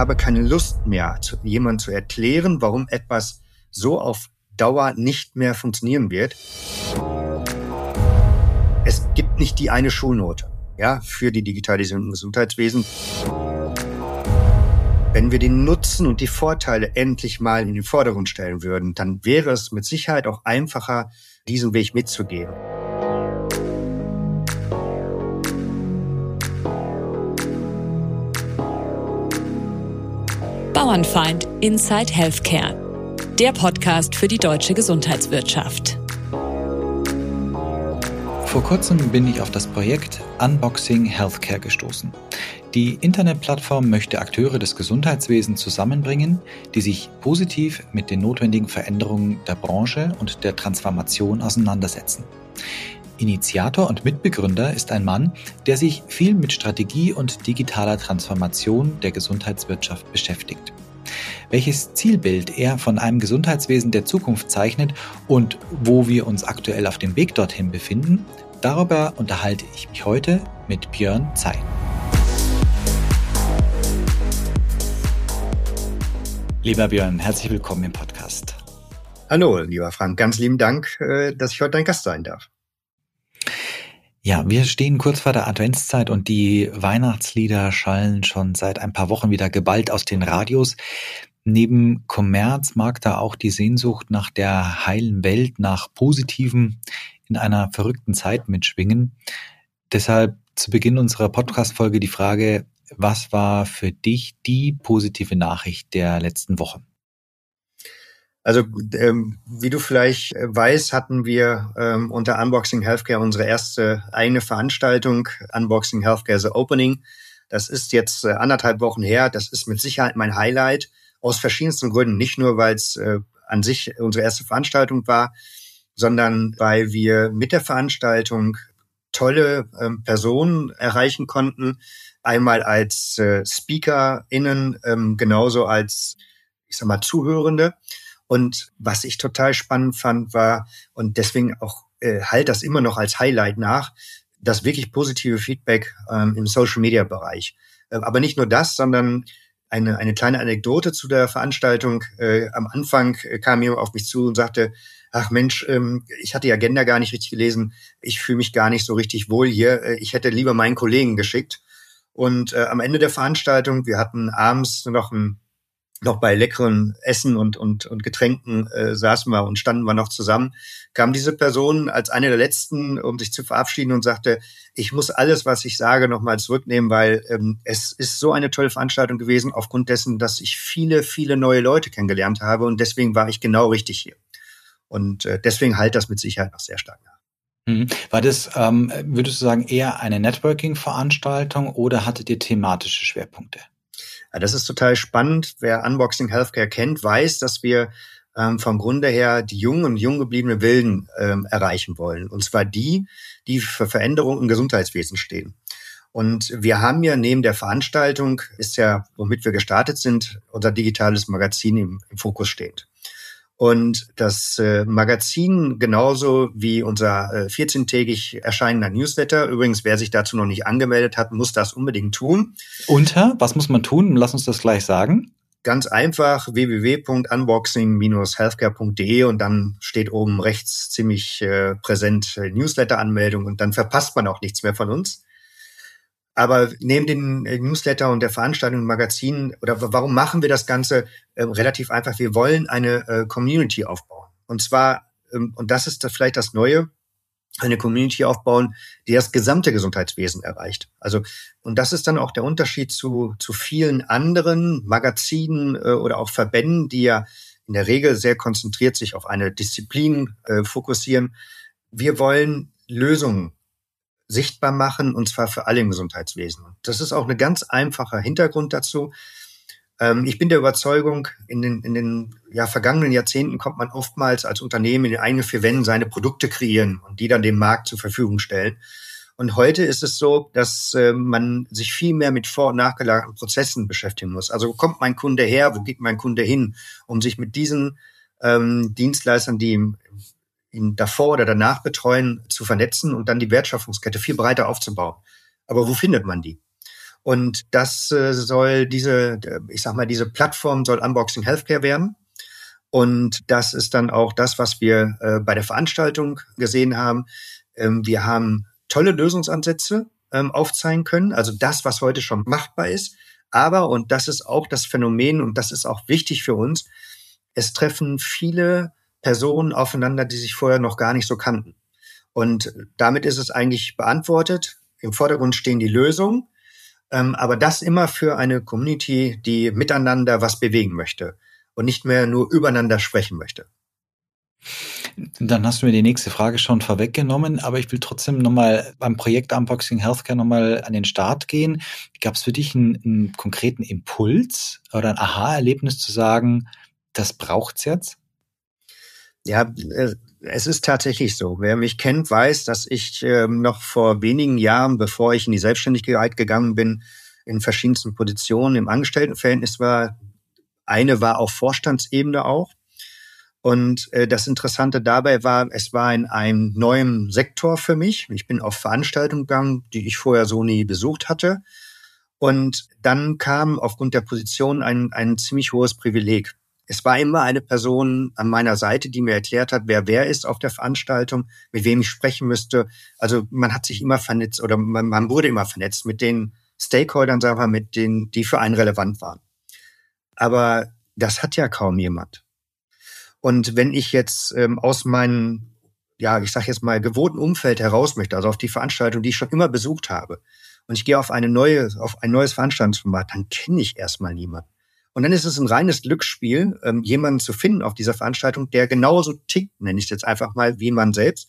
habe keine Lust mehr, jemandem zu erklären, warum etwas so auf Dauer nicht mehr funktionieren wird. Es gibt nicht die eine Schulnote ja, für die Digitalisierung im Gesundheitswesen. Wenn wir den Nutzen und die Vorteile endlich mal in den Vordergrund stellen würden, dann wäre es mit Sicherheit auch einfacher, diesen Weg mitzugehen. Bauernfeind Inside Healthcare, der Podcast für die deutsche Gesundheitswirtschaft. Vor kurzem bin ich auf das Projekt Unboxing Healthcare gestoßen. Die Internetplattform möchte Akteure des Gesundheitswesens zusammenbringen, die sich positiv mit den notwendigen Veränderungen der Branche und der Transformation auseinandersetzen. Initiator und Mitbegründer ist ein Mann, der sich viel mit Strategie und digitaler Transformation der Gesundheitswirtschaft beschäftigt. Welches Zielbild er von einem Gesundheitswesen der Zukunft zeichnet und wo wir uns aktuell auf dem Weg dorthin befinden, darüber unterhalte ich mich heute mit Björn Zei. Lieber Björn, herzlich willkommen im Podcast. Hallo, lieber Frank, ganz lieben Dank, äh, dass ich heute dein Gast sein darf. Ja, wir stehen kurz vor der Adventszeit und die Weihnachtslieder schallen schon seit ein paar Wochen wieder geballt aus den Radios. Neben Kommerz mag da auch die Sehnsucht nach der heilen Welt, nach Positiven in einer verrückten Zeit mitschwingen. Deshalb zu Beginn unserer Podcast-Folge die Frage, was war für dich die positive Nachricht der letzten Woche? Also ähm, wie du vielleicht äh, weißt, hatten wir ähm, unter Unboxing Healthcare unsere erste eigene Veranstaltung, Unboxing Healthcare The Opening. Das ist jetzt äh, anderthalb Wochen her. Das ist mit Sicherheit mein Highlight aus verschiedensten Gründen. Nicht nur, weil es äh, an sich unsere erste Veranstaltung war, sondern weil wir mit der Veranstaltung tolle ähm, Personen erreichen konnten. Einmal als äh, SpeakerInnen, ähm, genauso als, ich sag mal, Zuhörende. Und was ich total spannend fand, war, und deswegen auch äh, halt das immer noch als Highlight nach, das wirklich positive Feedback ähm, im Social-Media-Bereich. Äh, aber nicht nur das, sondern eine, eine kleine Anekdote zu der Veranstaltung. Äh, am Anfang äh, kam jemand auf mich zu und sagte, ach Mensch, ähm, ich hatte die Agenda gar nicht richtig gelesen, ich fühle mich gar nicht so richtig wohl hier, äh, ich hätte lieber meinen Kollegen geschickt. Und äh, am Ende der Veranstaltung, wir hatten abends noch ein noch bei leckeren Essen und, und, und Getränken äh, saßen wir und standen wir noch zusammen, kam diese Person als eine der letzten, um sich zu verabschieden und sagte, ich muss alles, was ich sage, nochmal zurücknehmen, weil ähm, es ist so eine tolle Veranstaltung gewesen, aufgrund dessen, dass ich viele, viele neue Leute kennengelernt habe und deswegen war ich genau richtig hier. Und äh, deswegen halt das mit Sicherheit noch sehr stark nach. Mhm. War das, ähm, würdest du sagen, eher eine Networking-Veranstaltung oder hattet ihr thematische Schwerpunkte? Ja, das ist total spannend. Wer Unboxing Healthcare kennt, weiß, dass wir ähm, vom Grunde her die jungen und jung gebliebene Wilden ähm, erreichen wollen. Und zwar die, die für Veränderungen im Gesundheitswesen stehen. Und wir haben ja neben der Veranstaltung, ist ja, womit wir gestartet sind, unser digitales Magazin im, im Fokus steht. Und das äh, Magazin genauso wie unser äh, 14-tägig erscheinender Newsletter. Übrigens, wer sich dazu noch nicht angemeldet hat, muss das unbedingt tun. Unter? Was muss man tun? Lass uns das gleich sagen. Ganz einfach www.unboxing-healthcare.de und dann steht oben rechts ziemlich äh, präsent äh, Newsletter-Anmeldung und dann verpasst man auch nichts mehr von uns. Aber neben den äh, Newsletter und der Veranstaltung und Magazin, oder warum machen wir das Ganze äh, relativ einfach? Wir wollen eine äh, Community aufbauen. Und zwar, ähm, und das ist das vielleicht das Neue, eine Community aufbauen, die das gesamte Gesundheitswesen erreicht. Also, und das ist dann auch der Unterschied zu, zu vielen anderen Magazinen äh, oder auch Verbänden, die ja in der Regel sehr konzentriert sich auf eine Disziplin äh, fokussieren. Wir wollen Lösungen sichtbar machen, und zwar für alle im Gesundheitswesen. Das ist auch ein ganz einfacher Hintergrund dazu. Ähm, ich bin der Überzeugung, in den, in den ja, vergangenen Jahrzehnten kommt man oftmals als Unternehmen in den eigenen vier Wänden seine Produkte kreieren und die dann dem Markt zur Verfügung stellen. Und heute ist es so, dass äh, man sich viel mehr mit vor- und nachgelagerten Prozessen beschäftigen muss. Also wo kommt mein Kunde her, wo geht mein Kunde hin, um sich mit diesen ähm, Dienstleistern, die im ihn davor oder danach betreuen, zu vernetzen und dann die Wertschöpfungskette viel breiter aufzubauen. Aber wo findet man die? Und das äh, soll diese, ich sag mal, diese Plattform soll Unboxing Healthcare werden. Und das ist dann auch das, was wir äh, bei der Veranstaltung gesehen haben. Ähm, wir haben tolle Lösungsansätze ähm, aufzeigen können, also das, was heute schon machbar ist. Aber, und das ist auch das Phänomen, und das ist auch wichtig für uns, es treffen viele Personen aufeinander, die sich vorher noch gar nicht so kannten. Und damit ist es eigentlich beantwortet. Im Vordergrund stehen die Lösungen, ähm, aber das immer für eine Community, die miteinander was bewegen möchte und nicht mehr nur übereinander sprechen möchte. Dann hast du mir die nächste Frage schon vorweggenommen, aber ich will trotzdem nochmal beim Projekt Unboxing Healthcare nochmal an den Start gehen. Gab es für dich einen, einen konkreten Impuls oder ein Aha-Erlebnis zu sagen, das braucht's jetzt? Ja, äh, es ist tatsächlich so. Wer mich kennt, weiß, dass ich ähm, noch vor wenigen Jahren, bevor ich in die Selbstständigkeit gegangen bin, in verschiedensten Positionen im Angestelltenverhältnis war. Eine war auf Vorstandsebene auch. Und äh, das Interessante dabei war, es war in einem neuen Sektor für mich. Ich bin auf Veranstaltungen gegangen, die ich vorher so nie besucht hatte. Und dann kam aufgrund der Position ein, ein ziemlich hohes Privileg. Es war immer eine Person an meiner Seite, die mir erklärt hat, wer wer ist auf der Veranstaltung, mit wem ich sprechen müsste. Also man hat sich immer vernetzt oder man, man wurde immer vernetzt mit den Stakeholdern, sagen wir, mit denen, die für einen relevant waren. Aber das hat ja kaum jemand. Und wenn ich jetzt ähm, aus meinem, ja, ich sage jetzt mal, gewohnten Umfeld heraus möchte, also auf die Veranstaltung, die ich schon immer besucht habe, und ich gehe auf eine neue, auf ein neues Veranstaltungsformat, dann kenne ich erstmal niemanden. Und dann ist es ein reines Glücksspiel, ähm, jemanden zu finden auf dieser Veranstaltung, der genauso tickt, nenne ich es jetzt einfach mal, wie man selbst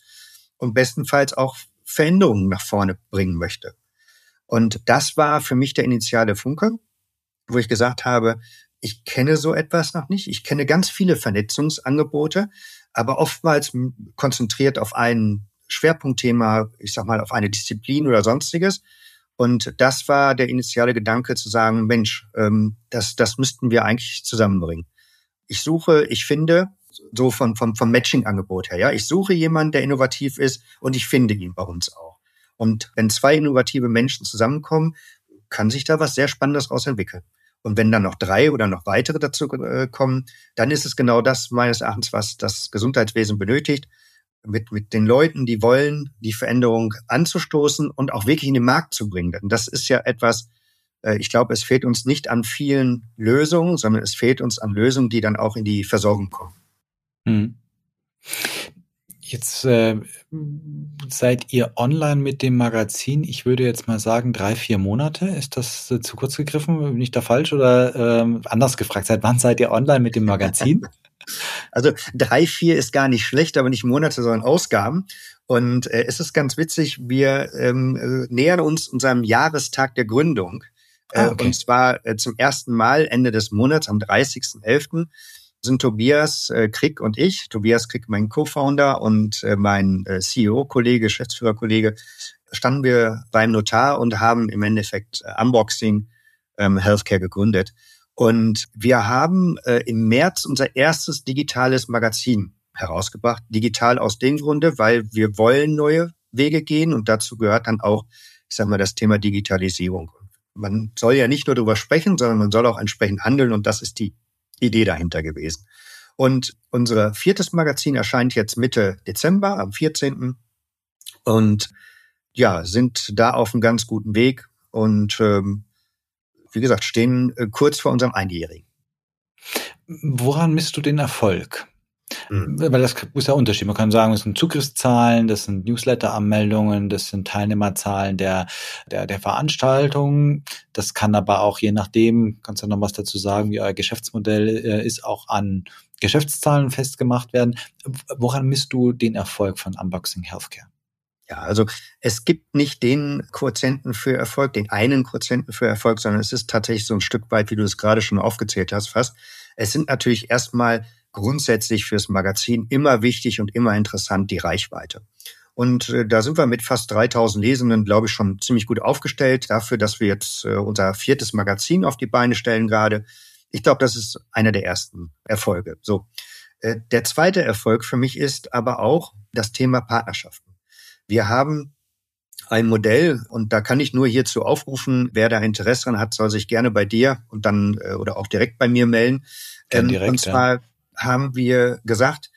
und bestenfalls auch Veränderungen nach vorne bringen möchte. Und das war für mich der initiale Funke, wo ich gesagt habe, ich kenne so etwas noch nicht. Ich kenne ganz viele Vernetzungsangebote, aber oftmals konzentriert auf ein Schwerpunktthema, ich sag mal, auf eine Disziplin oder sonstiges. Und das war der initiale Gedanke zu sagen, Mensch, ähm, das, das müssten wir eigentlich zusammenbringen. Ich suche, ich finde, so von, vom, vom Matching-Angebot her, ja, ich suche jemanden, der innovativ ist und ich finde ihn bei uns auch. Und wenn zwei innovative Menschen zusammenkommen, kann sich da was sehr Spannendes raus entwickeln. Und wenn dann noch drei oder noch weitere dazu äh, kommen, dann ist es genau das meines Erachtens, was das Gesundheitswesen benötigt mit, mit den Leuten, die wollen, die Veränderung anzustoßen und auch wirklich in den Markt zu bringen. Denn das ist ja etwas, äh, ich glaube, es fehlt uns nicht an vielen Lösungen, sondern es fehlt uns an Lösungen, die dann auch in die Versorgung kommen. Hm. Jetzt äh, seid ihr online mit dem Magazin, ich würde jetzt mal sagen, drei, vier Monate. Ist das äh, zu kurz gegriffen? Bin ich da falsch? Oder äh, anders gefragt, seit wann seid ihr online mit dem Magazin? Also drei, vier ist gar nicht schlecht, aber nicht Monate, sondern Ausgaben. Und äh, es ist ganz witzig, wir ähm, äh, nähern uns unserem Jahrestag der Gründung. Äh, ah, okay. Und zwar äh, zum ersten Mal Ende des Monats, am 30.11., sind Tobias äh, Krick und ich, Tobias Krick, mein Co-Founder und äh, mein äh, CEO-Kollege, Geschäftsführerkollege, standen wir beim Notar und haben im Endeffekt äh, Unboxing ähm, Healthcare gegründet. Und wir haben äh, im März unser erstes digitales Magazin herausgebracht. Digital aus dem Grunde, weil wir wollen neue Wege gehen und dazu gehört dann auch, ich sag mal, das Thema Digitalisierung. Man soll ja nicht nur darüber sprechen, sondern man soll auch entsprechend handeln und das ist die Idee dahinter gewesen. Und unser viertes Magazin erscheint jetzt Mitte Dezember, am 14. Und ja, sind da auf einem ganz guten Weg und ähm, wie gesagt, stehen äh, kurz vor unserem Einjährigen. Woran misst du den Erfolg? Mhm. Weil das ist ja Unterschied. Man kann sagen, das sind Zugriffszahlen, das sind Newsletter-Anmeldungen, das sind Teilnehmerzahlen der, der, der Veranstaltungen. Das kann aber auch je nachdem, kannst du noch was dazu sagen, wie euer Geschäftsmodell äh, ist, auch an Geschäftszahlen festgemacht werden. Woran misst du den Erfolg von Unboxing Healthcare? Ja, also es gibt nicht den Quotienten für Erfolg, den einen Quotienten für Erfolg, sondern es ist tatsächlich so ein Stück weit, wie du es gerade schon aufgezählt hast, fast. Es sind natürlich erstmal grundsätzlich fürs Magazin immer wichtig und immer interessant die Reichweite. Und äh, da sind wir mit fast 3000 Lesenden, glaube ich, schon ziemlich gut aufgestellt dafür, dass wir jetzt äh, unser viertes Magazin auf die Beine stellen gerade. Ich glaube, das ist einer der ersten Erfolge. So. Äh, der zweite Erfolg für mich ist aber auch das Thema Partnerschaften. Wir haben ein Modell und da kann ich nur hierzu aufrufen, wer da Interesse dran hat, soll sich gerne bei dir und dann äh, oder auch direkt bei mir melden. Ähm, direkt, und zwar ja. haben wir gesagt,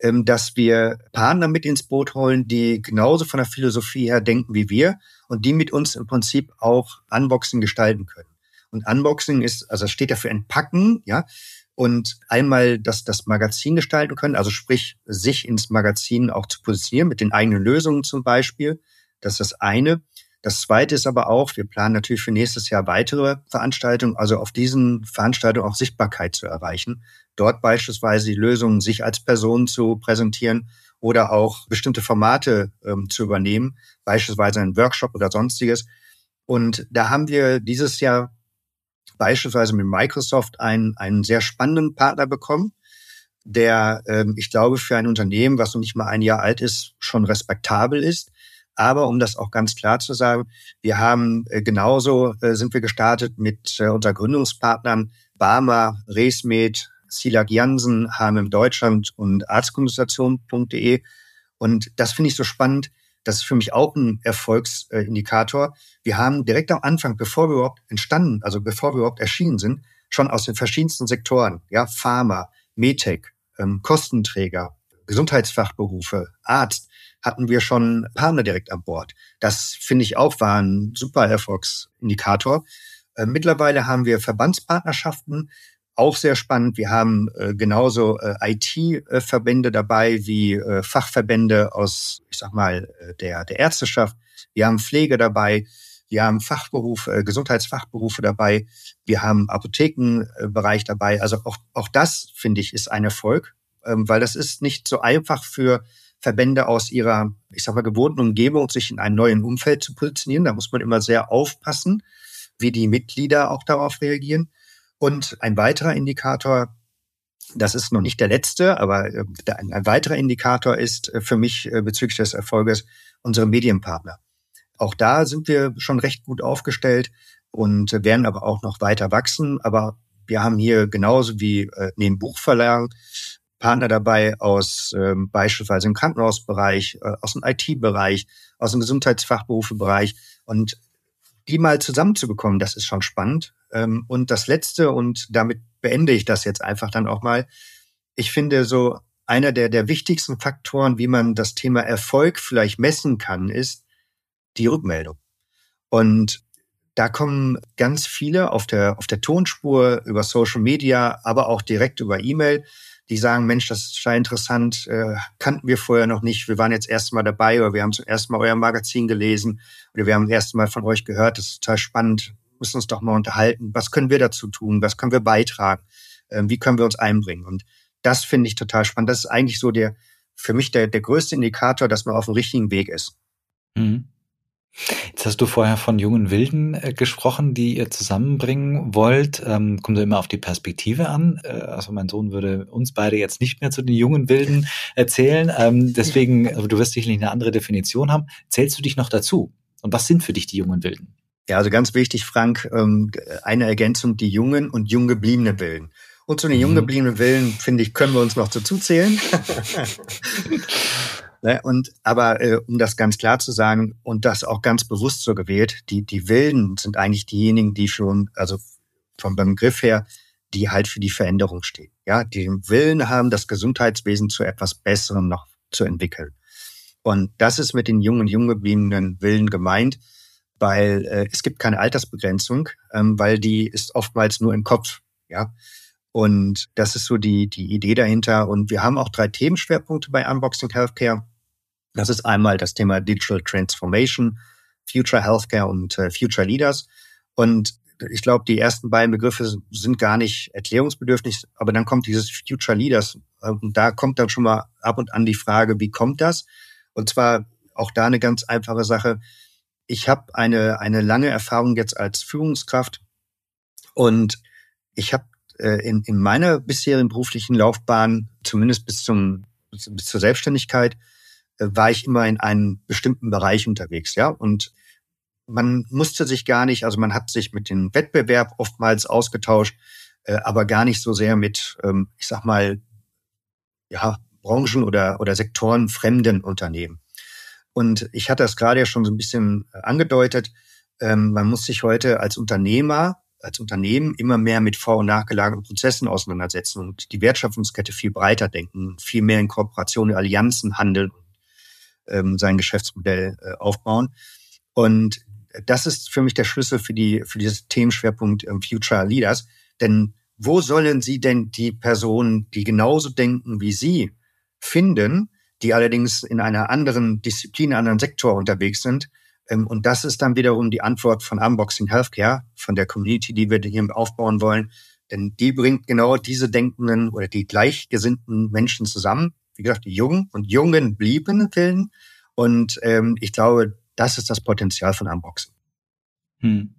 ähm, dass wir Partner mit ins Boot holen, die genauso von der Philosophie her denken wie wir und die mit uns im Prinzip auch Unboxing gestalten können. Und Unboxing ist, also steht ja für Entpacken, ja, und einmal das, das Magazin gestalten können, also sprich, sich ins Magazin auch zu positionieren mit den eigenen Lösungen zum Beispiel. Das ist das eine. Das zweite ist aber auch, wir planen natürlich für nächstes Jahr weitere Veranstaltungen, also auf diesen Veranstaltungen auch Sichtbarkeit zu erreichen. Dort beispielsweise die Lösungen sich als Person zu präsentieren oder auch bestimmte Formate ähm, zu übernehmen, beispielsweise einen Workshop oder sonstiges. Und da haben wir dieses Jahr beispielsweise mit Microsoft einen, einen sehr spannenden Partner bekommen, der, ähm, ich glaube, für ein Unternehmen, was noch nicht mal ein Jahr alt ist, schon respektabel ist. Aber um das auch ganz klar zu sagen, wir haben äh, genauso äh, sind wir gestartet mit äh, unter Gründungspartnern Barmer, Resmed, Silag Jansen, HMM Deutschland und Arztkonsultation.de. Und das finde ich so spannend. Das ist für mich auch ein Erfolgsindikator. Wir haben direkt am Anfang, bevor wir überhaupt entstanden, also bevor wir überhaupt erschienen sind, schon aus den verschiedensten Sektoren, ja, Pharma, Medtech, ähm, Kostenträger, Gesundheitsfachberufe, Arzt, hatten wir schon Partner direkt an Bord. Das finde ich auch war ein super Erfolgsindikator. Äh, mittlerweile haben wir Verbandspartnerschaften, auch sehr spannend. Wir haben äh, genauso äh, IT-Verbände dabei wie äh, Fachverbände aus, ich sag mal, äh, der, der Ärzteschaft. Wir haben Pflege dabei. Wir haben Fachberufe, äh, Gesundheitsfachberufe dabei. Wir haben Apothekenbereich dabei. Also auch, auch das, finde ich, ist ein Erfolg, ähm, weil das ist nicht so einfach für Verbände aus ihrer, ich sag mal, gewohnten Umgebung, sich in einem neuen Umfeld zu positionieren. Da muss man immer sehr aufpassen, wie die Mitglieder auch darauf reagieren. Und ein weiterer Indikator, das ist noch nicht der letzte, aber äh, ein weiterer Indikator ist äh, für mich äh, bezüglich des Erfolges unsere Medienpartner. Auch da sind wir schon recht gut aufgestellt und werden aber auch noch weiter wachsen. Aber wir haben hier genauso wie neben Buchverlagen Partner dabei aus ähm, beispielsweise im Krankenhausbereich, äh, aus dem IT-Bereich, aus dem Gesundheitsfachberufebereich. Und die mal zusammenzubekommen, das ist schon spannend. Ähm, und das Letzte, und damit beende ich das jetzt einfach dann auch mal, ich finde so einer der, der wichtigsten Faktoren, wie man das Thema Erfolg vielleicht messen kann, ist die Rückmeldung. Und da kommen ganz viele auf der, auf der Tonspur über Social Media, aber auch direkt über E-Mail die sagen, Mensch, das ist total interessant, äh, kannten wir vorher noch nicht, wir waren jetzt erst mal dabei oder wir haben zum ersten Mal euer Magazin gelesen oder wir haben das erste Mal von euch gehört, das ist total spannend, müssen uns doch mal unterhalten, was können wir dazu tun, was können wir beitragen, äh, wie können wir uns einbringen? Und das finde ich total spannend. Das ist eigentlich so der, für mich der, der größte Indikator, dass man auf dem richtigen Weg ist. Mhm. Jetzt hast du vorher von jungen Wilden äh, gesprochen, die ihr zusammenbringen wollt. Ähm, kommt immer auf die Perspektive an. Äh, also mein Sohn würde uns beide jetzt nicht mehr zu den jungen Wilden erzählen. Ähm, deswegen, also du wirst sicherlich eine andere Definition haben. Zählst du dich noch dazu? Und was sind für dich die jungen Wilden? Ja, also ganz wichtig, Frank, ähm, eine Ergänzung, die jungen und jung gebliebene Wilden. Und zu den jung mhm. gebliebenen Willen, finde ich, können wir uns noch dazu zählen. Ne? Und aber äh, um das ganz klar zu sagen und das auch ganz bewusst so gewählt, die die Wilden sind eigentlich diejenigen, die schon, also vom Begriff her, die halt für die Veränderung stehen. Ja, die den Willen haben, das Gesundheitswesen zu etwas Besserem noch zu entwickeln. Und das ist mit den jungen, jung gebliebenen Willen gemeint, weil äh, es gibt keine Altersbegrenzung, ähm, weil die ist oftmals nur im Kopf. Ja, und das ist so die, die Idee dahinter. Und wir haben auch drei Themenschwerpunkte bei Unboxing Healthcare. Das ist einmal das Thema Digital Transformation, Future Healthcare und äh, Future Leaders. Und ich glaube, die ersten beiden Begriffe sind gar nicht erklärungsbedürftig, aber dann kommt dieses Future Leaders und da kommt dann schon mal ab und an die Frage, wie kommt das? Und zwar auch da eine ganz einfache Sache. Ich habe eine, eine lange Erfahrung jetzt als Führungskraft und ich habe äh, in, in meiner bisherigen beruflichen Laufbahn, zumindest bis, zum, bis zur Selbstständigkeit, war ich immer in einem bestimmten Bereich unterwegs, ja. Und man musste sich gar nicht, also man hat sich mit dem Wettbewerb oftmals ausgetauscht, äh, aber gar nicht so sehr mit, ähm, ich sag mal, ja, Branchen oder, oder Sektoren fremden Unternehmen. Und ich hatte das gerade ja schon so ein bisschen äh, angedeutet. Ähm, man muss sich heute als Unternehmer, als Unternehmen immer mehr mit vor- und nachgelagerten Prozessen auseinandersetzen und die Wertschöpfungskette viel breiter denken, viel mehr in Kooperation, in Allianzen handeln ähm, sein Geschäftsmodell äh, aufbauen. Und das ist für mich der Schlüssel für die für dieses Themenschwerpunkt ähm, Future Leaders. Denn wo sollen Sie denn die Personen, die genauso denken wie Sie, finden, die allerdings in einer anderen Disziplin, anderen Sektor unterwegs sind? Ähm, und das ist dann wiederum die Antwort von Unboxing Healthcare, von der Community, die wir hier aufbauen wollen. Denn die bringt genau diese denkenden oder die gleichgesinnten Menschen zusammen. Wie gesagt, die Jungen und Jungen blieben Willen. Und ähm, ich glaube, das ist das Potenzial von Unboxing. Hm.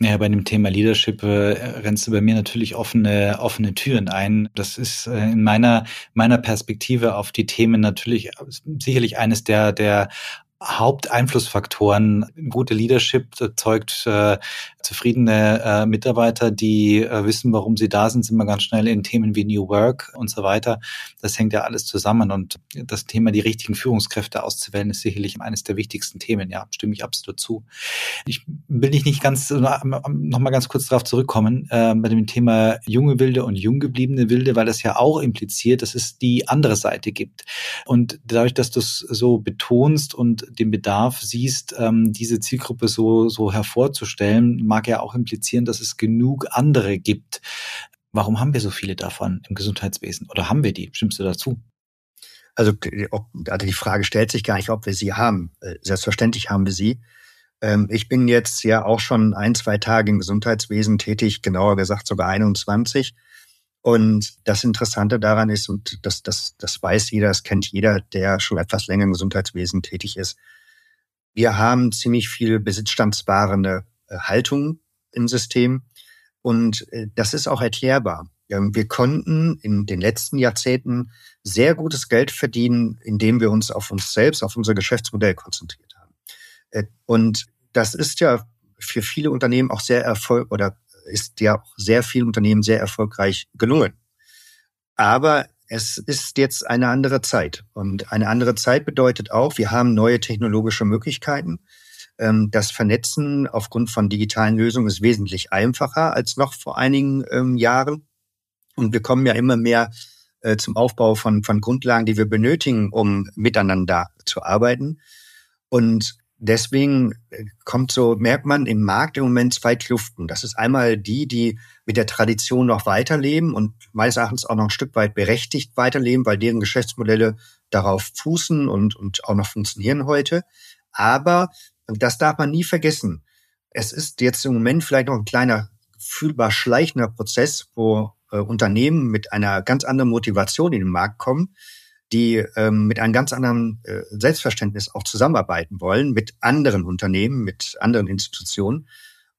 Ja, bei dem Thema Leadership äh, rennst du bei mir natürlich offene, offene Türen ein. Das ist äh, in meiner, meiner Perspektive auf die Themen natürlich sicherlich eines der, der Haupteinflussfaktoren. Gute Leadership erzeugt äh, zufriedene äh, Mitarbeiter, die äh, wissen, warum sie da sind, sind wir ganz schnell in Themen wie New Work und so weiter. Das hängt ja alles zusammen und das Thema, die richtigen Führungskräfte auszuwählen, ist sicherlich eines der wichtigsten Themen. Ja, stimme ich absolut zu. Ich will dich nicht ganz, noch mal ganz kurz darauf zurückkommen, äh, bei dem Thema junge Wilde und jung gebliebene Wilde, weil das ja auch impliziert, dass es die andere Seite gibt. Und dadurch, dass du es so betonst und den Bedarf siehst, ähm, diese Zielgruppe so, so hervorzustellen, mag ja auch implizieren, dass es genug andere gibt. Warum haben wir so viele davon im Gesundheitswesen? Oder haben wir die? Stimmst du dazu? Also, ob, also die Frage stellt sich gar nicht, ob wir sie haben. Äh, selbstverständlich haben wir sie. Ähm, ich bin jetzt ja auch schon ein, zwei Tage im Gesundheitswesen tätig, genauer gesagt sogar 21. Und das Interessante daran ist, und das, das, das weiß jeder, das kennt jeder, der schon etwas länger im Gesundheitswesen tätig ist, wir haben ziemlich viel besitzstandsbarende äh, Haltung im System. Und äh, das ist auch erklärbar. Wir konnten in den letzten Jahrzehnten sehr gutes Geld verdienen, indem wir uns auf uns selbst, auf unser Geschäftsmodell konzentriert haben. Äh, und das ist ja für viele Unternehmen auch sehr erfolg oder ist ja auch sehr vielen Unternehmen sehr erfolgreich gelungen. Aber es ist jetzt eine andere Zeit. Und eine andere Zeit bedeutet auch, wir haben neue technologische Möglichkeiten. Ähm, das Vernetzen aufgrund von digitalen Lösungen ist wesentlich einfacher als noch vor einigen ähm, Jahren. Und wir kommen ja immer mehr äh, zum Aufbau von, von Grundlagen, die wir benötigen, um miteinander zu arbeiten. Und deswegen äh, kommt so, merkt man im Markt im Moment zwei Kluften. Das ist einmal die, die mit der Tradition noch weiterleben und meines Erachtens auch noch ein Stück weit berechtigt weiterleben, weil deren Geschäftsmodelle darauf fußen und, und auch noch funktionieren heute. Aber, das darf man nie vergessen, es ist jetzt im Moment vielleicht noch ein kleiner, fühlbar schleichender Prozess, wo äh, Unternehmen mit einer ganz anderen Motivation in den Markt kommen, die ähm, mit einem ganz anderen äh, Selbstverständnis auch zusammenarbeiten wollen mit anderen Unternehmen, mit anderen Institutionen.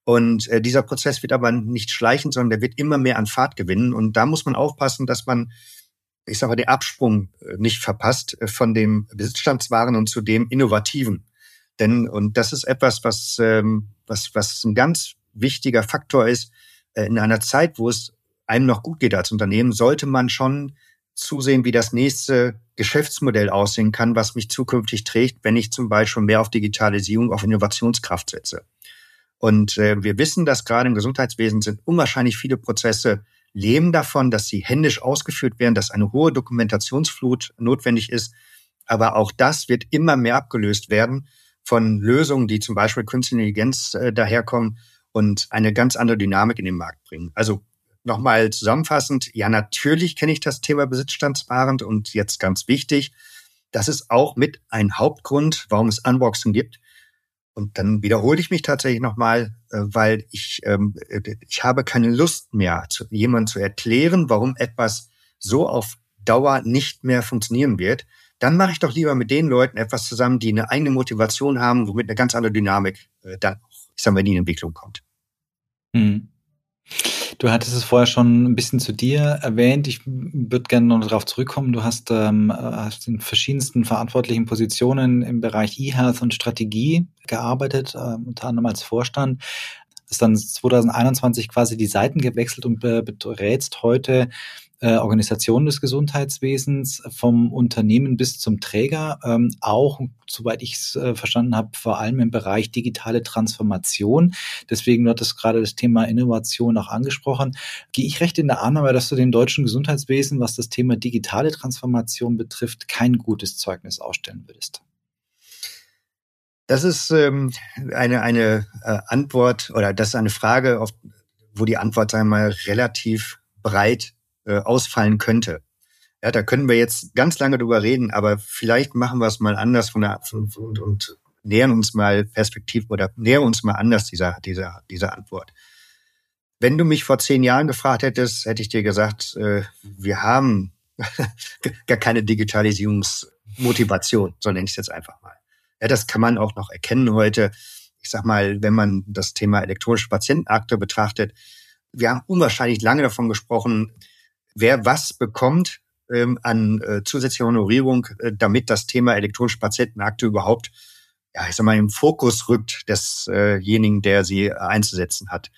Und äh, dieser Prozess wird aber nicht schleichen, sondern der wird immer mehr an Fahrt gewinnen. Und da muss man aufpassen, dass man, ich sage mal, den Absprung äh, nicht verpasst äh, von dem Besitzstandswaren und zu dem Innovativen. Denn, und das ist etwas, was, ähm, was, was ein ganz wichtiger Faktor ist, äh, in einer Zeit, wo es einem noch gut geht als Unternehmen, sollte man schon zusehen, wie das nächste Geschäftsmodell aussehen kann, was mich zukünftig trägt, wenn ich zum Beispiel mehr auf Digitalisierung, auf Innovationskraft setze. Und äh, wir wissen, dass gerade im Gesundheitswesen sind unwahrscheinlich viele Prozesse leben davon, dass sie händisch ausgeführt werden, dass eine hohe Dokumentationsflut notwendig ist. Aber auch das wird immer mehr abgelöst werden von Lösungen, die zum Beispiel Künstliche Intelligenz äh, daherkommen und eine ganz andere Dynamik in den Markt bringen. Also Nochmal zusammenfassend, ja, natürlich kenne ich das Thema besitzstandswahrend und jetzt ganz wichtig, das ist auch mit ein Hauptgrund, warum es Unboxing gibt. Und dann wiederhole ich mich tatsächlich nochmal, äh, weil ich, ähm, ich habe keine Lust mehr, jemandem zu erklären, warum etwas so auf Dauer nicht mehr funktionieren wird. Dann mache ich doch lieber mit den Leuten etwas zusammen, die eine eigene Motivation haben, womit eine ganz andere Dynamik äh, dann, ich sag mal, in die Entwicklung kommt. Mhm. Du hattest es vorher schon ein bisschen zu dir erwähnt. Ich würde gerne noch darauf zurückkommen. Du hast, ähm, hast in verschiedensten verantwortlichen Positionen im Bereich E-Health und Strategie gearbeitet, äh, unter anderem als Vorstand. hast dann 2021 quasi die Seiten gewechselt und berätst heute äh, Organisation des Gesundheitswesens vom Unternehmen bis zum Träger, ähm, auch, soweit ich es äh, verstanden habe, vor allem im Bereich digitale Transformation. Deswegen wird das gerade das Thema Innovation auch angesprochen. Gehe ich recht in der Annahme, dass du dem deutschen Gesundheitswesen, was das Thema digitale Transformation betrifft, kein gutes Zeugnis ausstellen würdest? Das ist ähm, eine, eine äh, Antwort oder das ist eine Frage, auf, wo die Antwort, sagen wir mal, relativ breit äh, ausfallen könnte. Ja, da können wir jetzt ganz lange drüber reden, aber vielleicht machen wir es mal anders von der, und, und, und nähern uns mal perspektiv oder nähern uns mal anders dieser, dieser, dieser Antwort. Wenn du mich vor zehn Jahren gefragt hättest, hätte ich dir gesagt, äh, wir haben gar keine Digitalisierungsmotivation, so nenne ich es jetzt einfach mal. Ja, das kann man auch noch erkennen heute. Ich sag mal, wenn man das Thema elektronische Patientenakte betrachtet, wir haben unwahrscheinlich lange davon gesprochen, wer was bekommt ähm, an äh, zusätzlicher Honorierung, äh, damit das Thema elektronische Patientenakte überhaupt, ja, ich sag mal, im Fokus rückt desjenigen, der sie einzusetzen hat.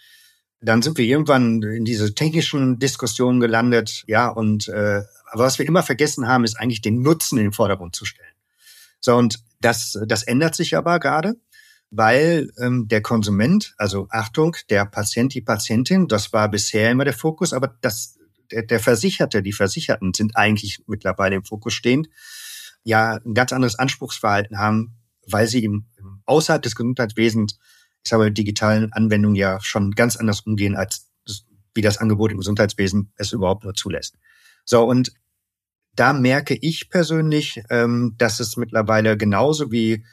Dann sind wir irgendwann in diese technischen Diskussionen gelandet, ja, und äh, aber was wir immer vergessen haben, ist eigentlich den Nutzen in den Vordergrund zu stellen. So, und das, das ändert sich aber gerade, weil ähm, der Konsument, also Achtung, der Patient, die Patientin, das war bisher immer der Fokus, aber das der, der Versicherte, die Versicherten sind eigentlich mittlerweile im Fokus stehend, ja ein ganz anderes Anspruchsverhalten haben, weil sie im, außerhalb des Gesundheitswesens, ich sage digitalen Anwendungen ja schon ganz anders umgehen, als wie das Angebot im Gesundheitswesen es überhaupt nur zulässt. So, und da merke ich persönlich, ähm, dass es mittlerweile genauso wie,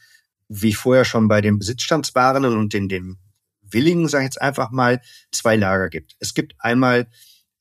wie vorher schon bei den Besitzstandswahrenden und den, den Willigen, sage ich jetzt einfach mal, zwei Lager gibt. Es gibt einmal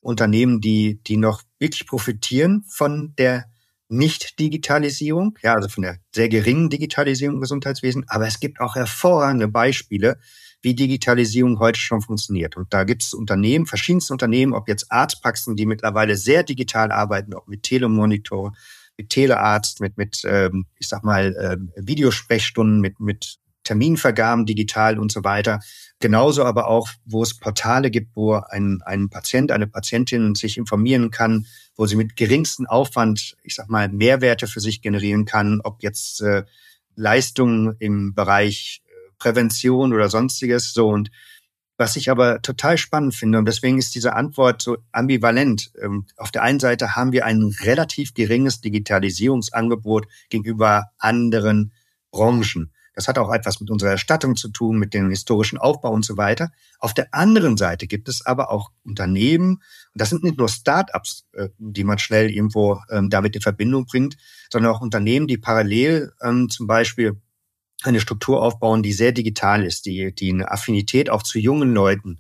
Unternehmen, die, die noch wirklich profitieren von der Nicht-Digitalisierung, ja, also von der sehr geringen Digitalisierung im Gesundheitswesen. Aber es gibt auch hervorragende Beispiele, wie Digitalisierung heute schon funktioniert. Und da gibt es Unternehmen, verschiedenste Unternehmen, ob jetzt Arztpraxen, die mittlerweile sehr digital arbeiten, auch mit Telemonitor, mit Telearzt, mit, mit ähm, ich sag mal, ähm, Videosprechstunden, mit, mit Terminvergaben digital und so weiter. Genauso aber auch, wo es Portale gibt, wo ein, ein Patient, eine Patientin sich informieren kann, wo sie mit geringsten Aufwand, ich sag mal, Mehrwerte für sich generieren kann, ob jetzt äh, Leistungen im Bereich äh, Prävention oder sonstiges. So und was ich aber total spannend finde, und deswegen ist diese Antwort so ambivalent. Ähm, auf der einen Seite haben wir ein relativ geringes Digitalisierungsangebot gegenüber anderen Branchen. Das hat auch etwas mit unserer Erstattung zu tun, mit dem historischen Aufbau und so weiter. Auf der anderen Seite gibt es aber auch Unternehmen, und das sind nicht nur Start-ups, äh, die man schnell irgendwo ähm, damit in Verbindung bringt, sondern auch Unternehmen, die parallel ähm, zum Beispiel eine Struktur aufbauen, die sehr digital ist, die, die eine Affinität auch zu jungen Leuten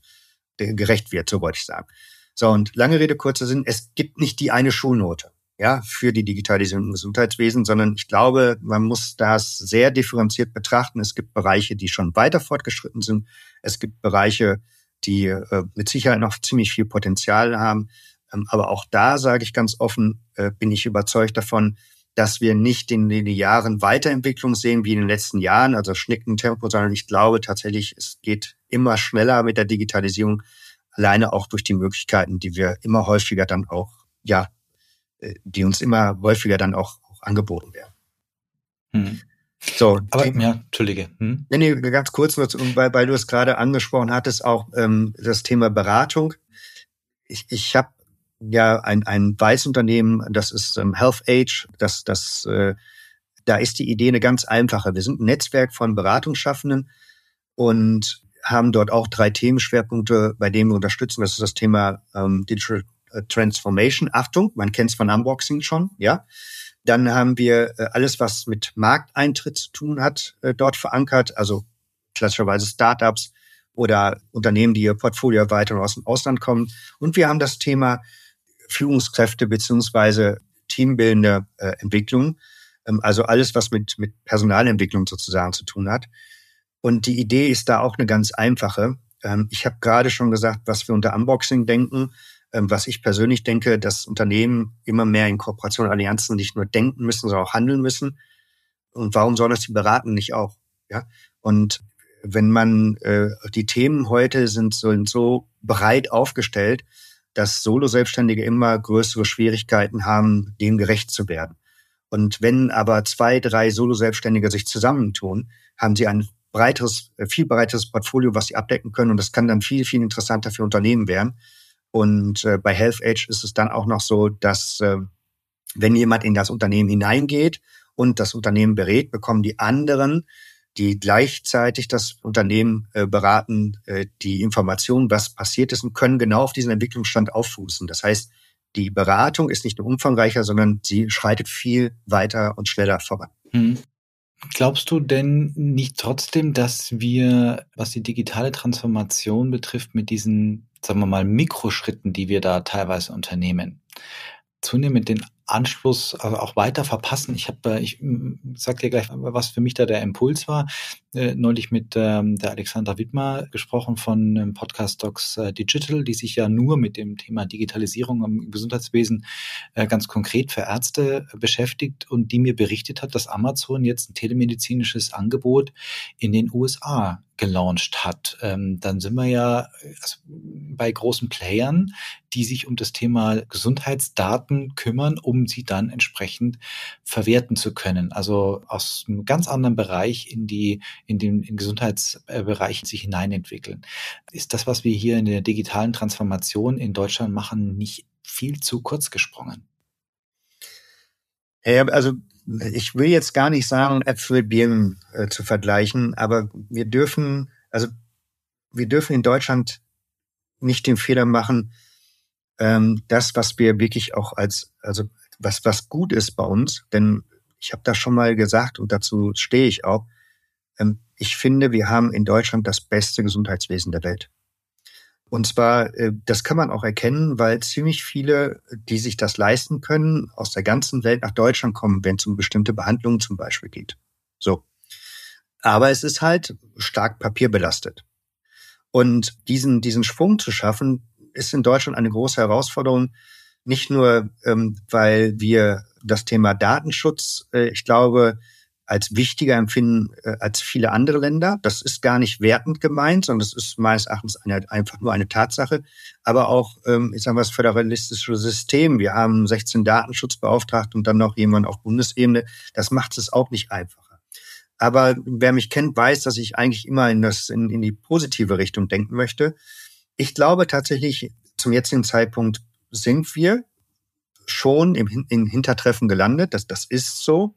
gerecht wird, so wollte ich sagen. So, und lange Rede, kurzer Sinn, es gibt nicht die eine Schulnote ja, für die Digitalisierung im Gesundheitswesen, sondern ich glaube, man muss das sehr differenziert betrachten. Es gibt Bereiche, die schon weiter fortgeschritten sind. Es gibt Bereiche, die äh, mit Sicherheit noch ziemlich viel Potenzial haben. Ähm, aber auch da sage ich ganz offen, äh, bin ich überzeugt davon, dass wir nicht in den Jahren Weiterentwicklung sehen wie in den letzten Jahren, also Schneckentempo, sondern ich glaube tatsächlich, es geht immer schneller mit der Digitalisierung, alleine auch durch die Möglichkeiten, die wir immer häufiger dann auch ja die uns immer häufiger dann auch, auch angeboten werden. Hm. So, aber die, ja, Entschuldige. Hm? Nee, nee, ganz kurz, weil, weil du es gerade angesprochen hattest, auch ähm, das Thema Beratung. Ich, ich habe ja ein, ein Weißunternehmen, das ist ähm, Health Age, das, das, äh, da ist die Idee eine ganz einfache. Wir sind ein Netzwerk von Beratungsschaffenden und haben dort auch drei Themenschwerpunkte, bei denen wir unterstützen. Das ist das Thema ähm, Digital äh, Transformation. Achtung, man kennt es von Unboxing schon, ja. Dann haben wir äh, alles, was mit Markteintritt zu tun hat, äh, dort verankert, also klassischerweise Startups oder Unternehmen, die ihr Portfolio weiter aus dem Ausland kommen. Und wir haben das Thema Führungskräfte beziehungsweise teambildende äh, Entwicklung, ähm, also alles, was mit, mit Personalentwicklung sozusagen zu tun hat. Und die Idee ist da auch eine ganz einfache. Ähm, ich habe gerade schon gesagt, was wir unter Unboxing denken. Ähm, was ich persönlich denke, dass Unternehmen immer mehr in Kooperation Allianzen nicht nur denken müssen, sondern auch handeln müssen. Und warum sollen das die beraten nicht auch? Ja. Und wenn man äh, die Themen heute sind so, sind so breit aufgestellt, dass Solo-Selbstständige immer größere Schwierigkeiten haben, dem gerecht zu werden. Und wenn aber zwei, drei Solo-Selbstständige sich zusammentun, haben sie ein breiteres, äh, viel breiteres Portfolio, was sie abdecken können. Und das kann dann viel, viel interessanter für Unternehmen werden. Und äh, bei Health Age ist es dann auch noch so, dass äh, wenn jemand in das Unternehmen hineingeht und das Unternehmen berät, bekommen die anderen, die gleichzeitig das Unternehmen äh, beraten, äh, die Informationen, was passiert ist und können genau auf diesen Entwicklungsstand auffußen. Das heißt, die Beratung ist nicht nur umfangreicher, sondern sie schreitet viel weiter und schneller voran. Hm. Glaubst du denn nicht trotzdem, dass wir, was die digitale Transformation betrifft, mit diesen, sagen wir mal, Mikroschritten, die wir da teilweise unternehmen, zunehmend den Anschluss also auch weiter verpassen. Ich habe, ich sag dir gleich, was für mich da der Impuls war. Äh, neulich mit ähm, der Alexandra Wittmer gesprochen von ähm, Podcast Docs äh, Digital, die sich ja nur mit dem Thema Digitalisierung im Gesundheitswesen äh, ganz konkret für Ärzte beschäftigt und die mir berichtet hat, dass Amazon jetzt ein telemedizinisches Angebot in den USA gelauncht hat. Ähm, dann sind wir ja also bei großen Playern, die sich um das Thema Gesundheitsdaten kümmern, um sie dann entsprechend verwerten zu können. Also aus einem ganz anderen Bereich in die, in den in Gesundheitsbereich sich hineinentwickeln. Ist das, was wir hier in der digitalen Transformation in Deutschland machen, nicht viel zu kurz gesprungen? Ja, also ich will jetzt gar nicht sagen, Äpfel mit Birnen äh, zu vergleichen, aber wir dürfen, also wir dürfen in Deutschland nicht den Fehler machen, ähm, das, was wir wirklich auch als, also was, was gut ist bei uns, denn ich habe das schon mal gesagt und dazu stehe ich auch, ähm, ich finde, wir haben in Deutschland das beste Gesundheitswesen der Welt. Und zwar, äh, das kann man auch erkennen, weil ziemlich viele, die sich das leisten können, aus der ganzen Welt nach Deutschland kommen, wenn es um bestimmte Behandlungen zum Beispiel geht. So. Aber es ist halt stark papierbelastet. Und diesen, diesen Schwung zu schaffen, ist in Deutschland eine große Herausforderung. Nicht nur, ähm, weil wir das Thema Datenschutz, äh, ich glaube, als wichtiger empfinden äh, als viele andere Länder. Das ist gar nicht wertend gemeint, sondern das ist meines Erachtens eine, einfach nur eine Tatsache. Aber auch, ähm, ich sage mal, das föderalistische System. Wir haben 16 Datenschutzbeauftragte und dann noch jemand auf Bundesebene. Das macht es auch nicht einfacher. Aber wer mich kennt, weiß, dass ich eigentlich immer in, das, in, in die positive Richtung denken möchte. Ich glaube tatsächlich, zum jetzigen Zeitpunkt sind wir schon im, im Hintertreffen gelandet. Das, das ist so.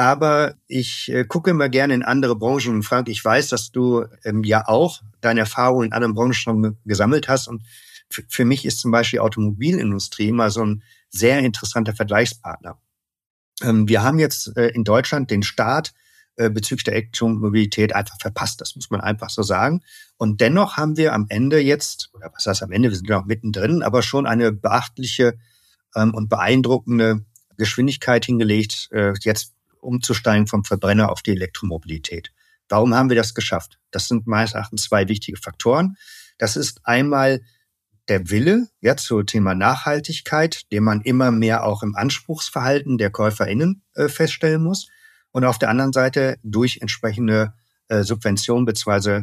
Aber ich äh, gucke immer gerne in andere Branchen. Und Frank, ich weiß, dass du ähm, ja auch deine Erfahrungen in anderen Branchen schon gesammelt hast. Und für mich ist zum Beispiel Automobilindustrie immer so ein sehr interessanter Vergleichspartner. Ähm, wir haben jetzt äh, in Deutschland den Staat äh, bezüglich der Elektromobilität einfach verpasst. Das muss man einfach so sagen. Und dennoch haben wir am Ende jetzt, oder was heißt am Ende, wir sind noch mittendrin, aber schon eine beachtliche ähm, und beeindruckende Geschwindigkeit hingelegt. Äh, jetzt umzusteigen vom Verbrenner auf die Elektromobilität. Warum haben wir das geschafft? Das sind meines Erachtens zwei wichtige Faktoren. Das ist einmal der Wille, ja, zum Thema Nachhaltigkeit, den man immer mehr auch im Anspruchsverhalten der KäuferInnen äh, feststellen muss. Und auf der anderen Seite durch entsprechende äh, Subventionen bzw.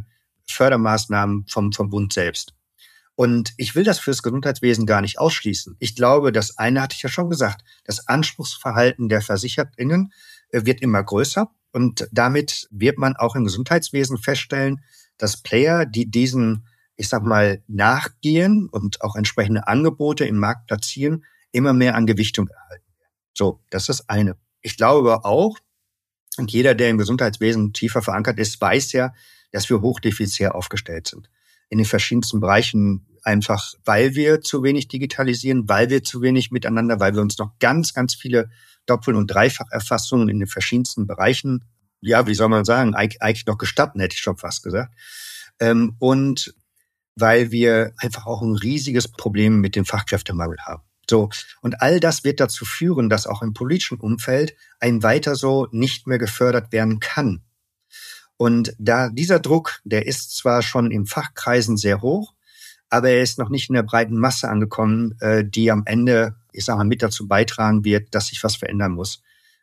Fördermaßnahmen vom, vom Bund selbst. Und ich will das fürs Gesundheitswesen gar nicht ausschließen. Ich glaube, das eine hatte ich ja schon gesagt, das Anspruchsverhalten der VersichertInnen wird immer größer. Und damit wird man auch im Gesundheitswesen feststellen, dass Player, die diesen, ich sag mal, nachgehen und auch entsprechende Angebote im Markt platzieren, immer mehr an Gewichtung erhalten. So, das ist eine. Ich glaube auch, und jeder, der im Gesundheitswesen tiefer verankert ist, weiß ja, dass wir hochdefizitär aufgestellt sind. In den verschiedensten Bereichen einfach, weil wir zu wenig digitalisieren, weil wir zu wenig miteinander, weil wir uns noch ganz, ganz viele Doppel- und Dreifacherfassungen in den verschiedensten Bereichen, ja, wie soll man sagen, eigentlich noch gestatten, hätte ich schon fast gesagt. Ähm, und weil wir einfach auch ein riesiges Problem mit dem Fachkräftemangel haben. So. Und all das wird dazu führen, dass auch im politischen Umfeld ein weiter so nicht mehr gefördert werden kann. Und da dieser Druck, der ist zwar schon in Fachkreisen sehr hoch, aber er ist noch nicht in der breiten Masse angekommen, äh, die am Ende, ich sage mal, mit dazu beitragen wird, dass sich was verändern muss.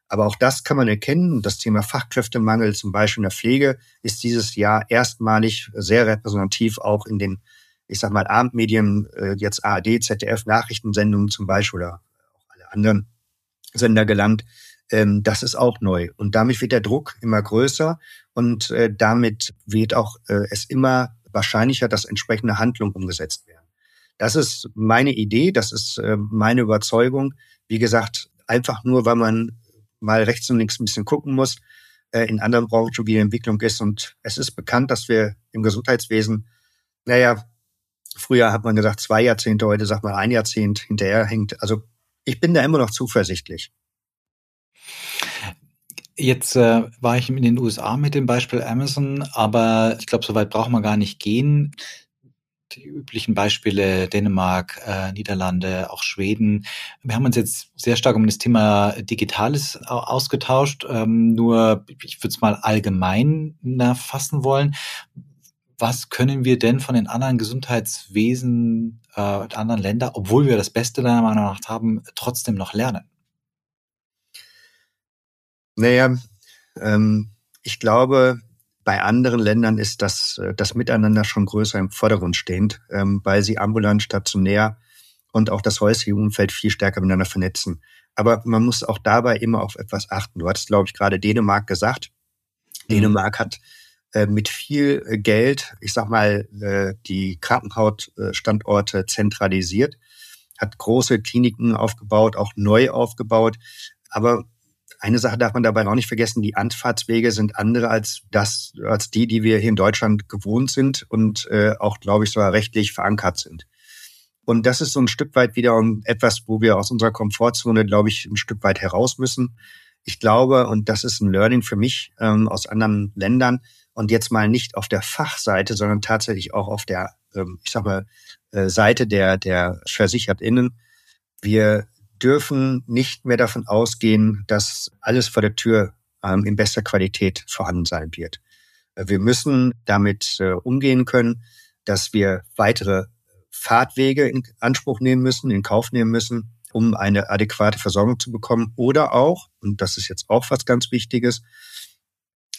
Aber auch das kann man erkennen. Das Thema Fachkräftemangel, zum Beispiel in der Pflege, ist dieses Jahr erstmalig sehr repräsentativ auch in den, ich sag mal, Abendmedien, äh, jetzt ARD, ZDF, Nachrichtensendungen zum Beispiel oder auch alle anderen Sender gelangt. Ähm, das ist auch neu. Und damit wird der Druck immer größer und äh, damit wird auch äh, es immer wahrscheinlicher, dass entsprechende Handlungen umgesetzt werden. Das ist meine Idee, das ist meine Überzeugung. Wie gesagt, einfach nur, weil man mal rechts und links ein bisschen gucken muss, äh, in anderen Branchen, wie die Entwicklung ist. Und es ist bekannt, dass wir im Gesundheitswesen, naja, früher hat man gesagt zwei Jahrzehnte, heute sagt man ein Jahrzehnt hinterher hängt. Also ich bin da immer noch zuversichtlich. Jetzt äh, war ich in den USA mit dem Beispiel Amazon, aber ich glaube, so weit braucht man gar nicht gehen die üblichen Beispiele Dänemark, äh, Niederlande, auch Schweden. Wir haben uns jetzt sehr stark um das Thema Digitales ausgetauscht. Ähm, nur, ich würde es mal allgemein fassen wollen. Was können wir denn von den anderen Gesundheitswesen äh, anderen Ländern, obwohl wir das Beste deiner Meinung nach haben, trotzdem noch lernen? Naja, ähm, ich glaube, bei anderen Ländern ist das, äh, das Miteinander schon größer im Vordergrund stehend, ähm, weil sie ambulant, stationär und auch das häusliche Umfeld viel stärker miteinander vernetzen. Aber man muss auch dabei immer auf etwas achten. Du hattest, glaube ich, gerade Dänemark gesagt. Mhm. Dänemark hat äh, mit viel Geld, ich sag mal, äh, die Krankenhausstandorte zentralisiert, hat große Kliniken aufgebaut, auch neu aufgebaut. Aber eine Sache darf man dabei auch nicht vergessen, die Anfahrtswege sind andere als das, als die, die wir hier in Deutschland gewohnt sind und äh, auch, glaube ich, sogar rechtlich verankert sind. Und das ist so ein Stück weit wieder etwas, wo wir aus unserer Komfortzone, glaube ich, ein Stück weit heraus müssen. Ich glaube, und das ist ein Learning für mich ähm, aus anderen Ländern, und jetzt mal nicht auf der Fachseite, sondern tatsächlich auch auf der, ähm, ich sag mal, äh, Seite der, der VersichertInnen. Wir dürfen nicht mehr davon ausgehen, dass alles vor der Tür ähm, in bester Qualität vorhanden sein wird. Äh, wir müssen damit äh, umgehen können, dass wir weitere Fahrtwege in Anspruch nehmen müssen, in Kauf nehmen müssen, um eine adäquate Versorgung zu bekommen. Oder auch, und das ist jetzt auch was ganz Wichtiges,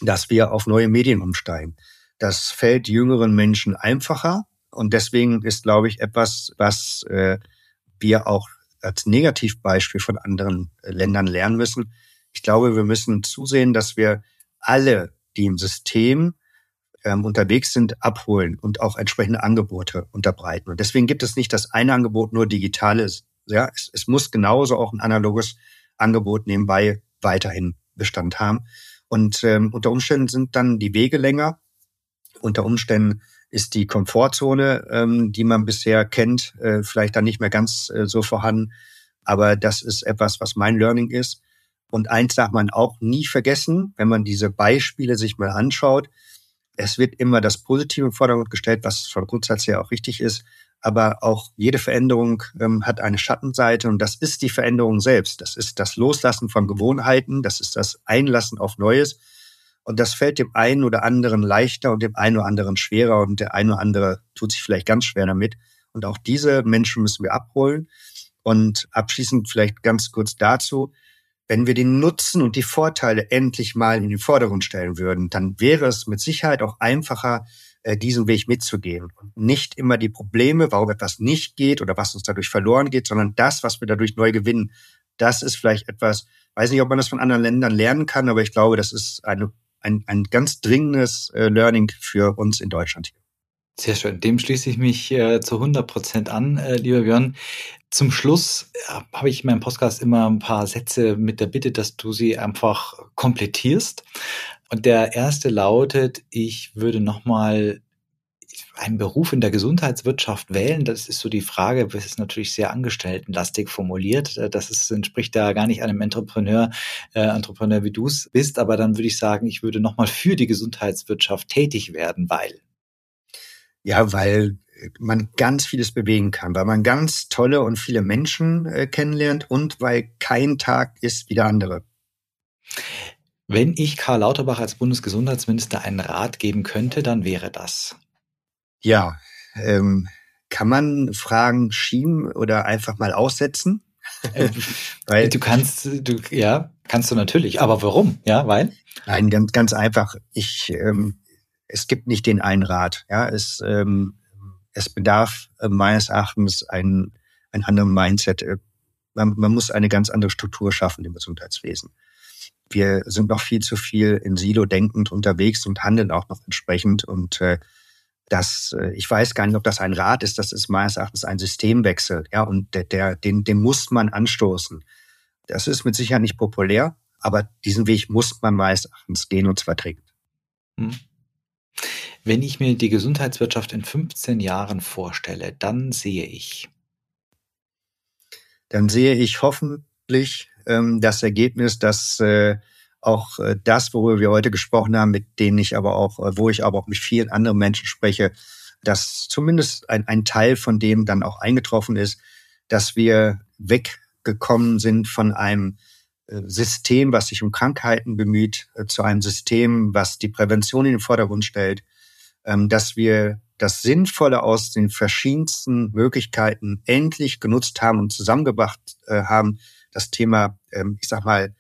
dass wir auf neue Medien umsteigen. Das fällt jüngeren Menschen einfacher. Und deswegen ist, glaube ich, etwas, was äh, wir auch als Negativbeispiel von anderen äh, Ländern lernen müssen. Ich glaube, wir müssen zusehen, dass wir alle, die im System ähm, unterwegs sind, abholen und auch entsprechende Angebote unterbreiten. Und deswegen gibt es nicht das eine Angebot nur digitales. Ja, es, es muss genauso auch ein analoges Angebot nebenbei weiterhin Bestand haben. Und ähm, unter Umständen sind dann die Wege länger. Unter Umständen ist die Komfortzone, ähm, die man bisher kennt, äh, vielleicht dann nicht mehr ganz äh, so vorhanden. Aber das ist etwas, was mein Learning ist. Und eins darf man auch nie vergessen, wenn man diese Beispiele sich mal anschaut. Es wird immer das Positive im Vordergrund gestellt, was von Grundsatz her auch richtig ist. Aber auch jede Veränderung ähm, hat eine Schattenseite und das ist die Veränderung selbst. Das ist das Loslassen von Gewohnheiten, das ist das Einlassen auf Neues. Und das fällt dem einen oder anderen leichter und dem einen oder anderen schwerer und der eine oder andere tut sich vielleicht ganz schwer damit. Und auch diese Menschen müssen wir abholen. Und abschließend vielleicht ganz kurz dazu, wenn wir den Nutzen und die Vorteile endlich mal in den Vordergrund stellen würden, dann wäre es mit Sicherheit auch einfacher, äh, diesen Weg mitzugehen. Und nicht immer die Probleme, warum etwas nicht geht oder was uns dadurch verloren geht, sondern das, was wir dadurch neu gewinnen. Das ist vielleicht etwas, weiß nicht, ob man das von anderen Ländern lernen kann, aber ich glaube, das ist eine ein, ein ganz dringendes äh, Learning für uns in Deutschland. Sehr schön. Dem schließe ich mich äh, zu 100 Prozent an, äh, lieber Björn. Zum Schluss äh, habe ich in meinem Podcast immer ein paar Sätze mit der Bitte, dass du sie einfach komplettierst. Und der erste lautet, ich würde nochmal einen Beruf in der Gesundheitswirtschaft wählen? Das ist so die Frage. Das ist natürlich sehr angestelltenlastig formuliert. Äh, das ist, entspricht da gar nicht einem Entrepreneur, äh, Entrepreneur wie du es bist. Aber dann würde ich sagen, ich würde nochmal für die Gesundheitswirtschaft tätig werden, weil. Ja, weil man ganz vieles bewegen kann, weil man ganz tolle und viele Menschen äh, kennenlernt und weil kein Tag ist wie der andere. Wenn ich Karl Lauterbach als Bundesgesundheitsminister einen Rat geben könnte, dann wäre das. Ja, ähm, kann man Fragen schieben oder einfach mal aussetzen? Äh, Weil du kannst, du, ja. Kannst du natürlich, aber warum? Ja, weil? Nein, ganz, ganz einfach. Ich, ähm, es gibt nicht den einen Rat. Ja, es, ähm, es bedarf äh, meines Erachtens ein, ein anderem Mindset. Äh, man, man muss eine ganz andere Struktur schaffen im Gesundheitswesen. Wir sind noch viel zu viel in Silo denkend unterwegs und handeln auch noch entsprechend. Und äh, das, äh, ich weiß gar nicht, ob das ein Rat ist, das ist meines Erachtens ein Systemwechsel. Ja, und der, der, den, den muss man anstoßen. Das ist mit Sicherheit nicht populär, aber diesen Weg muss man meines Erachtens gehen und zwar dringend. Hm. Wenn ich mir die Gesundheitswirtschaft in 15 Jahren vorstelle, dann sehe ich. Dann sehe ich hoffentlich ähm, das Ergebnis, dass äh, auch äh, das, worüber wir heute gesprochen haben, mit denen ich aber auch, äh, wo ich aber auch mit vielen anderen Menschen spreche, dass zumindest ein, ein Teil von dem dann auch eingetroffen ist, dass wir weggekommen sind von einem äh, System, was sich um Krankheiten bemüht, zu einem System, was die Prävention in den Vordergrund stellt, ähm, dass wir das Sinnvolle aus den verschiedensten Möglichkeiten endlich genutzt haben und zusammengebracht haben, das Thema, ähm, ich sag mal,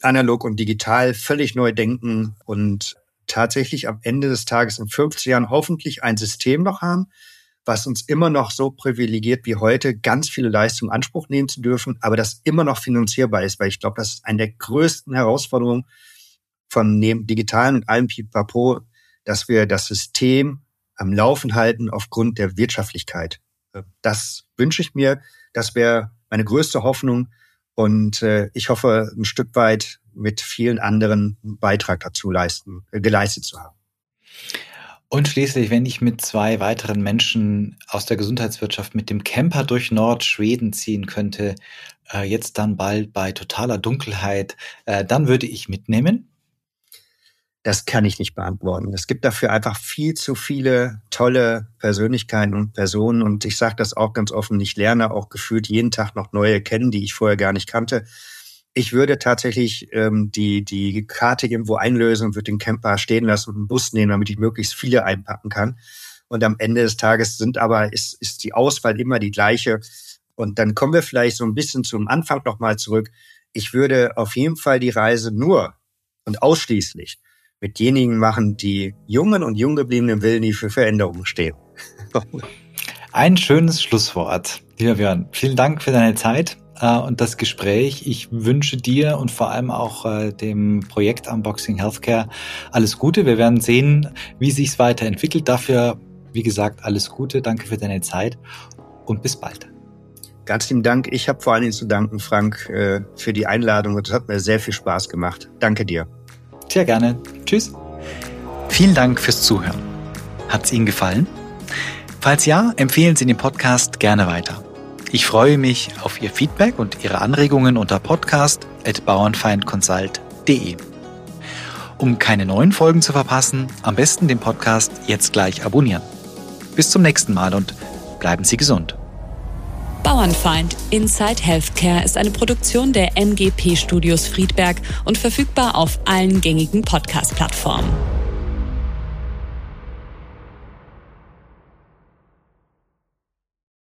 analog und digital völlig neu denken und tatsächlich am Ende des Tages in 50 Jahren hoffentlich ein System noch haben, was uns immer noch so privilegiert wie heute, ganz viele Leistungen in Anspruch nehmen zu dürfen, aber das immer noch finanzierbar ist, weil ich glaube, das ist eine der größten Herausforderungen von neben digitalen und allem Pipapo, dass wir das System am Laufen halten aufgrund der Wirtschaftlichkeit. Das wünsche ich mir. Das wäre meine größte Hoffnung, und äh, ich hoffe, ein Stück weit mit vielen anderen Beitrag dazu leisten, äh, geleistet zu haben. Und schließlich, wenn ich mit zwei weiteren Menschen aus der Gesundheitswirtschaft mit dem Camper durch Nordschweden ziehen könnte, äh, jetzt dann bald bei totaler Dunkelheit, äh, dann würde ich mitnehmen. Das kann ich nicht beantworten. Es gibt dafür einfach viel zu viele tolle Persönlichkeiten und Personen. Und ich sage das auch ganz offen, ich lerne auch gefühlt jeden Tag noch neue kennen, die ich vorher gar nicht kannte. Ich würde tatsächlich ähm, die, die Karte irgendwo einlösen und würde den Camper stehen lassen und einen Bus nehmen, damit ich möglichst viele einpacken kann. Und am Ende des Tages sind aber, ist, ist die Auswahl immer die gleiche. Und dann kommen wir vielleicht so ein bisschen zum Anfang nochmal zurück. Ich würde auf jeden Fall die Reise nur und ausschließlich mit denjenigen machen, die jungen und jung gebliebenen Willen, die für Veränderungen stehen. Ein schönes Schlusswort. Lieber Björn, vielen Dank für deine Zeit äh, und das Gespräch. Ich wünsche dir und vor allem auch äh, dem Projekt Unboxing Healthcare alles Gute. Wir werden sehen, wie sich es weiterentwickelt. Dafür, wie gesagt, alles Gute. Danke für deine Zeit und bis bald. Ganz lieben Dank. Ich habe vor allen Dingen zu danken, Frank, äh, für die Einladung es hat mir sehr viel Spaß gemacht. Danke dir. Sehr gerne. Tschüss. Vielen Dank fürs Zuhören. Hat es Ihnen gefallen? Falls ja, empfehlen Sie den Podcast gerne weiter. Ich freue mich auf Ihr Feedback und Ihre Anregungen unter podcast.bauernfeindconsult.de. Um keine neuen Folgen zu verpassen, am besten den Podcast jetzt gleich abonnieren. Bis zum nächsten Mal und bleiben Sie gesund. Bauernfeind Inside Healthcare ist eine Produktion der MGP Studios Friedberg und verfügbar auf allen gängigen Podcast-Plattformen.